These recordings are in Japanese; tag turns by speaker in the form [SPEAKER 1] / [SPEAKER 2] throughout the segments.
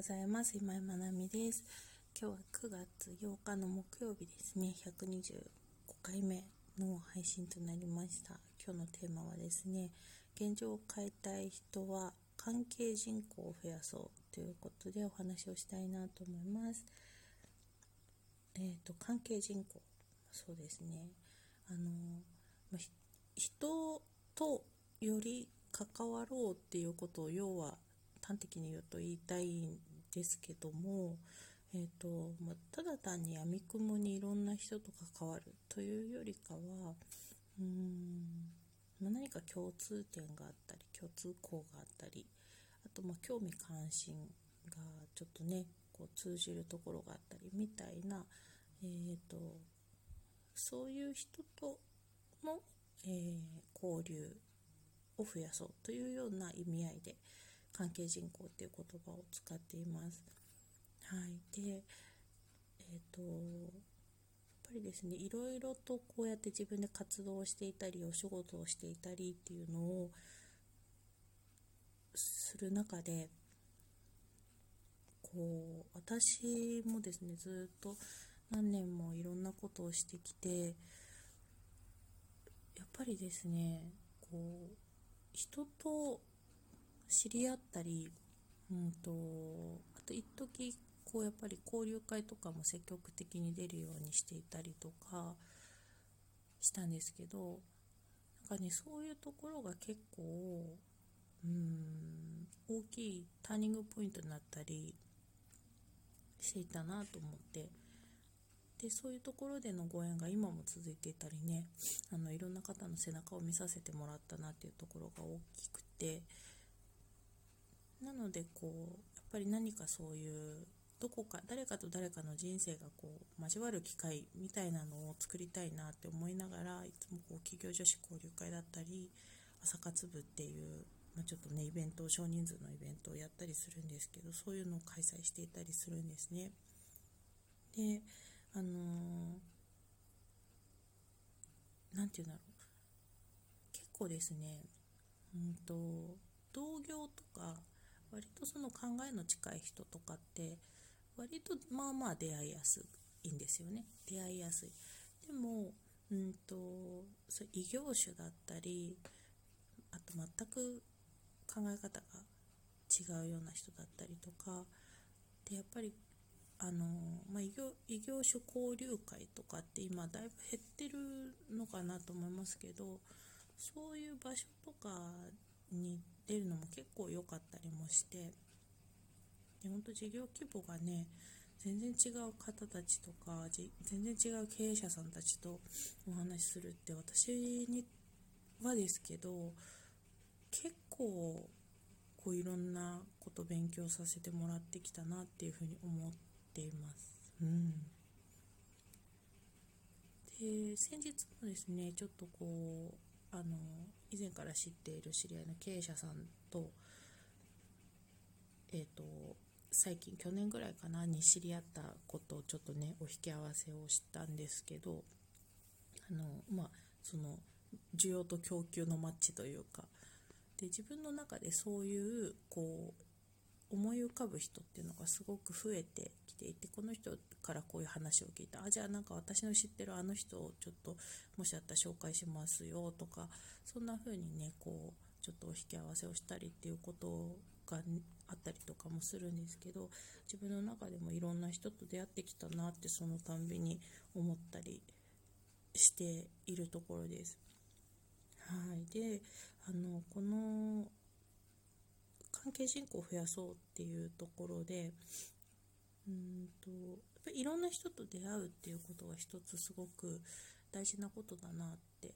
[SPEAKER 1] ございます。今井まなみです。今日は9月8日の木曜日ですね。125回目の配信となりました。今日のテーマはですね、現状を変えたい人は関係人口を増やそうということでお話をしたいなと思います。えっ、ー、と、関係人口。そうですね。あの、ま人とより関わろうっていうことを要は端的に言うと言いたいんですけども、えーとまあ、ただ単にやみくもにいろんな人と関わるというよりかはうーん、まあ、何か共通点があったり共通項があったりあとま興味関心がちょっとねこう通じるところがあったりみたいな、えーと、そういう人との、えー、交流を増やそうというような意味合いで、関係人口っていう言葉を使っています。はい、で、えっ、ー、とやっぱりですねいろいろとこうやって自分で活動をしていたりお仕事をしていたりっていうのをする中でこう私もですねずっと何年もいろんなことをしてきてやっぱりですねこう人と知り合ったり、うんと、あと一時こうやっぱり交流会とかも積極的に出るようにしていたりとかしたんですけどなんかねそういうところが結構うん大きいターニングポイントになったりしていたなと思ってでそういうところでのご縁が今も続いていたりねあのいろんな方の背中を見させてもらったなっていうところが大きくてなのでこうやっぱり何かそういうどこか誰かと誰かの人生がこう交わる機会みたいなのを作りたいなって思いながらいつもこう企業女子交流会だったり朝活部っていう、まあ、ちょっとねイベント少人数のイベントをやったりするんですけどそういうのを開催していたりするんですね。であの何、て言うんだろう結構ですねうんと同業とか割とその考えの近い人とかって割とまあまあ出会いやすいんですよね。出会いやすい。でもうんとそ異業種だったりあと全く考え方が違うような人だったりとかでやっぱりあの、まあ、異業異業種交流会とかって今だいぶ減ってるのかなと思いますけどそういう場所とかに出るのも結構良かったりもしてで本当事業規模がね全然違う方たちとか全然違う経営者さんたちとお話しするって私にはですけど結構こういろんなこと勉強させてもらってきたなっていうふうに思っています。うん、で先日もですねちょっとこうあの以前から知っている知り合いの経営者さんと,、えーと、最近去年ぐらいかなに知り合ったことをちょっとねお引き合わせをしたんですけどあのまあその需要と供給のマッチというかで自分の中でそういうこう思い浮かぶ人っていうのがすごく増えてきていてこの人からこういう話を聞いたあじゃあなんか私の知ってるあの人をちょっともしあったら紹介しますよとかそんな風にねこうちょっとお引き合わせをしたりっていうことがあったりとかもするんですけど自分の中でもいろんな人と出会ってきたなってそのたんびに思ったりしているところです。はい、であのこの関係人口を増やそうっていうところでうんとやっぱりいろんな人と出会うっていうことが一つすごく大事なことだなって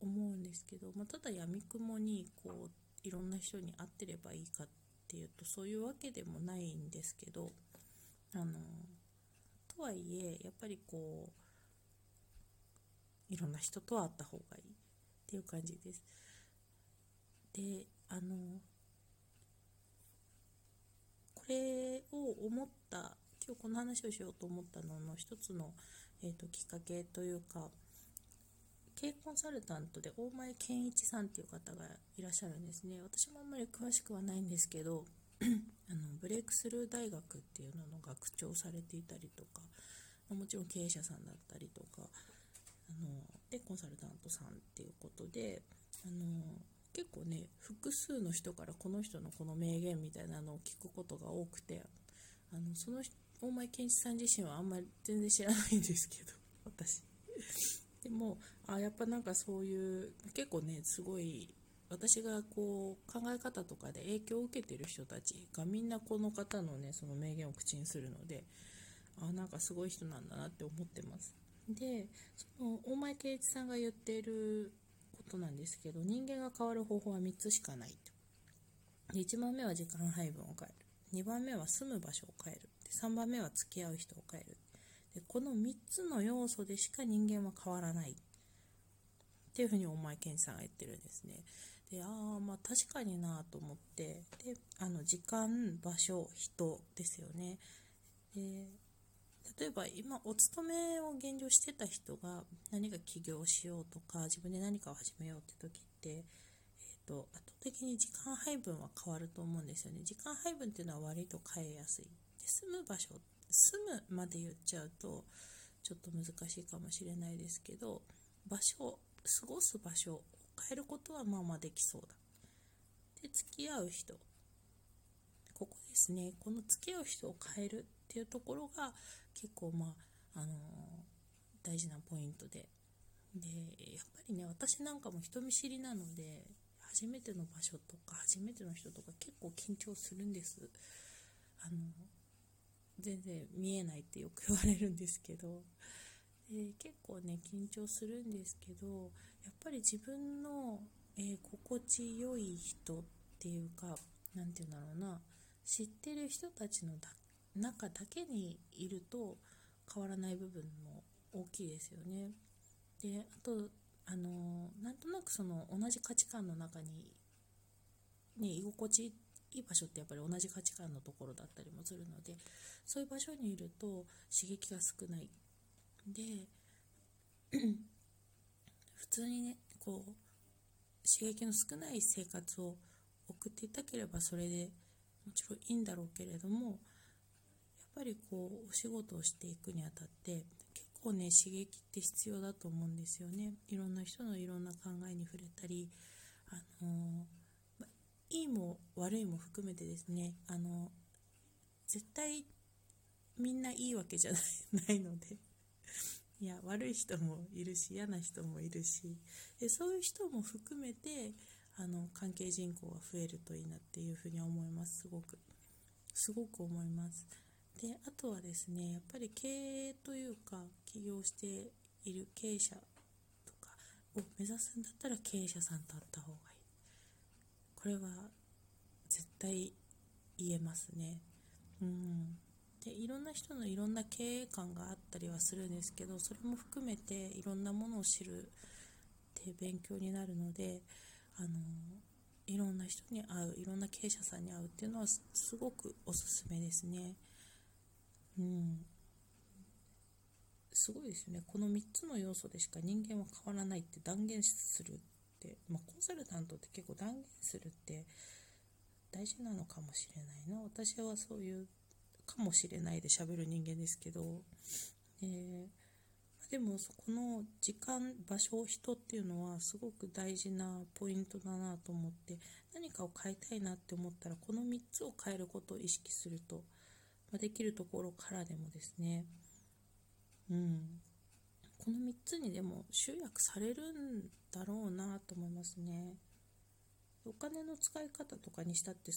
[SPEAKER 1] 思うんですけど、まあ、ただやみくもにこういろんな人に会ってればいいかっていうとそういうわけでもないんですけどあのとはいえやっぱりこういろんな人と会った方がいいっていう感じです。であのれを思った今日この話をしようと思ったのの一つの、えーと、きっかけというか経営コンサルタントで大前健一さんっていう方がいらっしゃるんですね。私もあんまり詳しくはないんですけど あのブレイクスルー大学っていうのの学長されていたりとか、もちろん経営者さんだったりとかあのでコンサルタントさんっていうことであの結構ね複数の人からこの人のこの名言みたいなのを聞くことが多くてあのその大前健一さん自身はあんまり全然知らないんですけど 私。でもあやっぱなんかそういう結構ねすごい私がこう考え方とかで影響を受けてる人たちがみんなこの方のねその名言を口にするのであなんかすごい人なんだなって思ってます。でその大前圭一さんが言っていることなんですけど人間が変わる方法は3つしかないで1番目は時間配分を変える。2番目は住む場所を変える。で3番目は付き合う人を変える。でこの3つの要素でしか人間は変わらない。っていうふうに大前健さんが言ってるんですね。でああまあ確かになと思って。であの時間場所人ですよね。で例えば今お勤めを現状してた人が何か起業しようとか自分で何かを始めようって時って、えーと、圧倒的に時間配分は変わると思うんですよね。時間配分っていうのは割と変えやすい。で住む場所住むまで言っちゃうとちょっと難しいかもしれないですけど場所過ごす場所を変えることはまあまあできそうだ。で付き合う人。ここですね。この付き合う人を変えるっていうところが結構まあ、あの、大事なポイントで。でやっぱりね私なんかも人見知りなので初めての場所とか初めての人とか結構緊張するんです。あの全然見えないってよく言われるんですけど。で結構ね緊張するんですけどやっぱり自分の、えー、心地よい人っていうか何て言うんだろうな知ってる人たちのだ中だけにいると変わらない部分も大きいですよね。であとあのなんとなくその同じ価値観の中に、ね、居心地いい場所ってやっぱり同じ価値観のところだったりもするのでそういう場所にいると刺激が少ないで 普通にねこう刺激の少ない生活を送っていたければそれでもちろんいいんだろうけれどもぱりこうお仕事をしていくにあたって結構ね刺激って必要だと思うんですよね。いろんな人のいろんな考えに触れたりあのま、いいも悪いも含めてですねあの絶対みんないいわけじゃないので。いや悪い人もいるし嫌な人もいるし。でそういう人も含めてあの関係人口が増えるといいなっていうふうに思います。すごくすごく思います。であとはですねやっぱり経営というか起業している経営者とかを目指すんだったら経営者さんと会った方がいい。これは絶対言えますね。うん。でいろんな人のいろんな経営観があったりはするんですけどそれも含めていろんなものを知るって勉強になるのであのいろんな人に会ういろんな経営者さんに会うっていうのはすごくおすすめですね。うん、すごいですね。この3つの要素でしか人間は変わらないって断言するって、まあ、コンサルタントって結構断言するって大事なのかもしれないな。私はそういうかもしれないで喋る人間ですけど、えー、でもそこの時間場所人っていうのはすごく大事なポイントだなと思って何かを変えたいなって思ったらこの3つを変えることを意識するとまできるところからでもですね、うん、この3つにでも集約されるんだろうなと思いますね。お金の使い方とかにしたって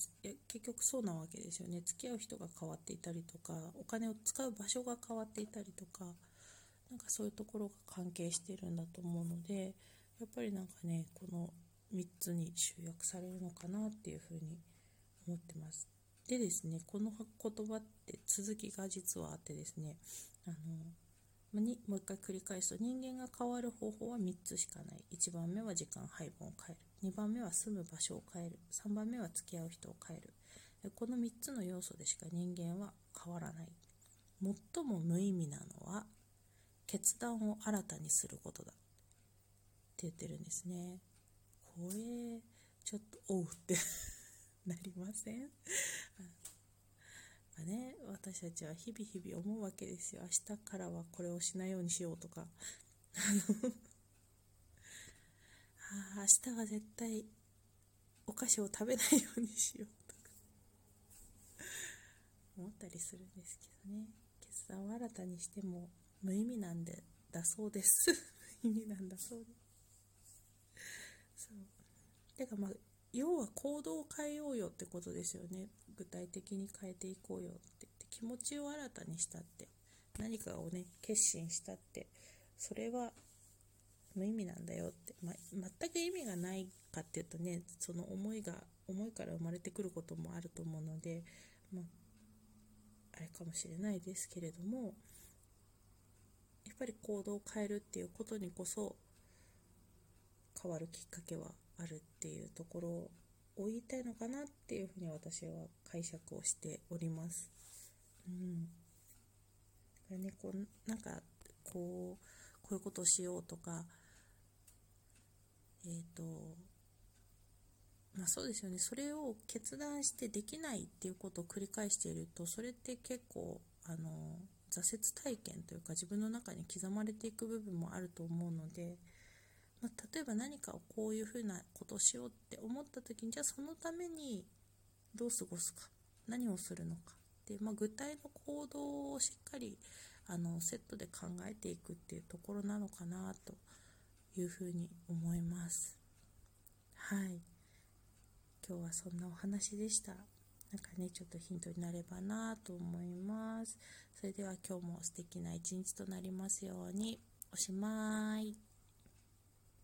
[SPEAKER 1] 結局そうなわけですよね。付き合う人が変わっていたりとかお金を使う場所が変わっていたりとかなんかそういうところが関係してるんだと思うのでやっぱりなんかねこの3つに集約されるのかなっていうふうに思ってます。でですねこの言葉って続きが実はあってですねあのにもう一回繰り返すと人間が変わる方法は3つしかない。1番目は時間配分を変える。2番目は住む場所を変える。3番目は付き合う人を変える。この3つの要素でしか人間は変わらない。最も無意味なのは決断を新たにすることだ。って言ってるんですね。これちょっとおうって。なりません。まあね、私たちは日々日々思うわけですよ。明日からはこれをしないようにしようとか。あ明日は絶対お菓子を食べないようにしようとか。思ったりするんですけどね。決断を新たにしても無意味なんでだそうです。無 意味なんだそうです。そう。てかまあ要は行動を変えようよってことですよね。具体的に変えていこうよって。って気持ちを新たにしたって。何かをね決心したって。それは無意味なんだよって、ま全く意味がないかっていうとねその思いが思いから生まれてくることもあると思うので、まあれかもしれないですけれどもやっぱり行動を変えるっていうことにこそ変わるきっかけはあるっていうところを言いたいのかなっていうふうに私は解釈をしております。うん。だからね、こう、なんか、こう、こういうことをしようとか、えっ、ー、と、まあそうですよね。それを決断してできないっていうことを繰り返していると、それって結構、あの、挫折体験というか自分の中に刻まれていく部分もあると思うので、まあ、例えば何かをこういうふうなことをしようって思った時にじゃあそのためにどう過ごすか？何をするのか？で、まあ、具体の行動をしっかりあのセットで考えていくっていうところなのかなというふうに思います。はい。今日はそんなお話でした。なんかねちょっとヒントになればなと思います。それでは今日も素敵な一日となりますように。おしまい。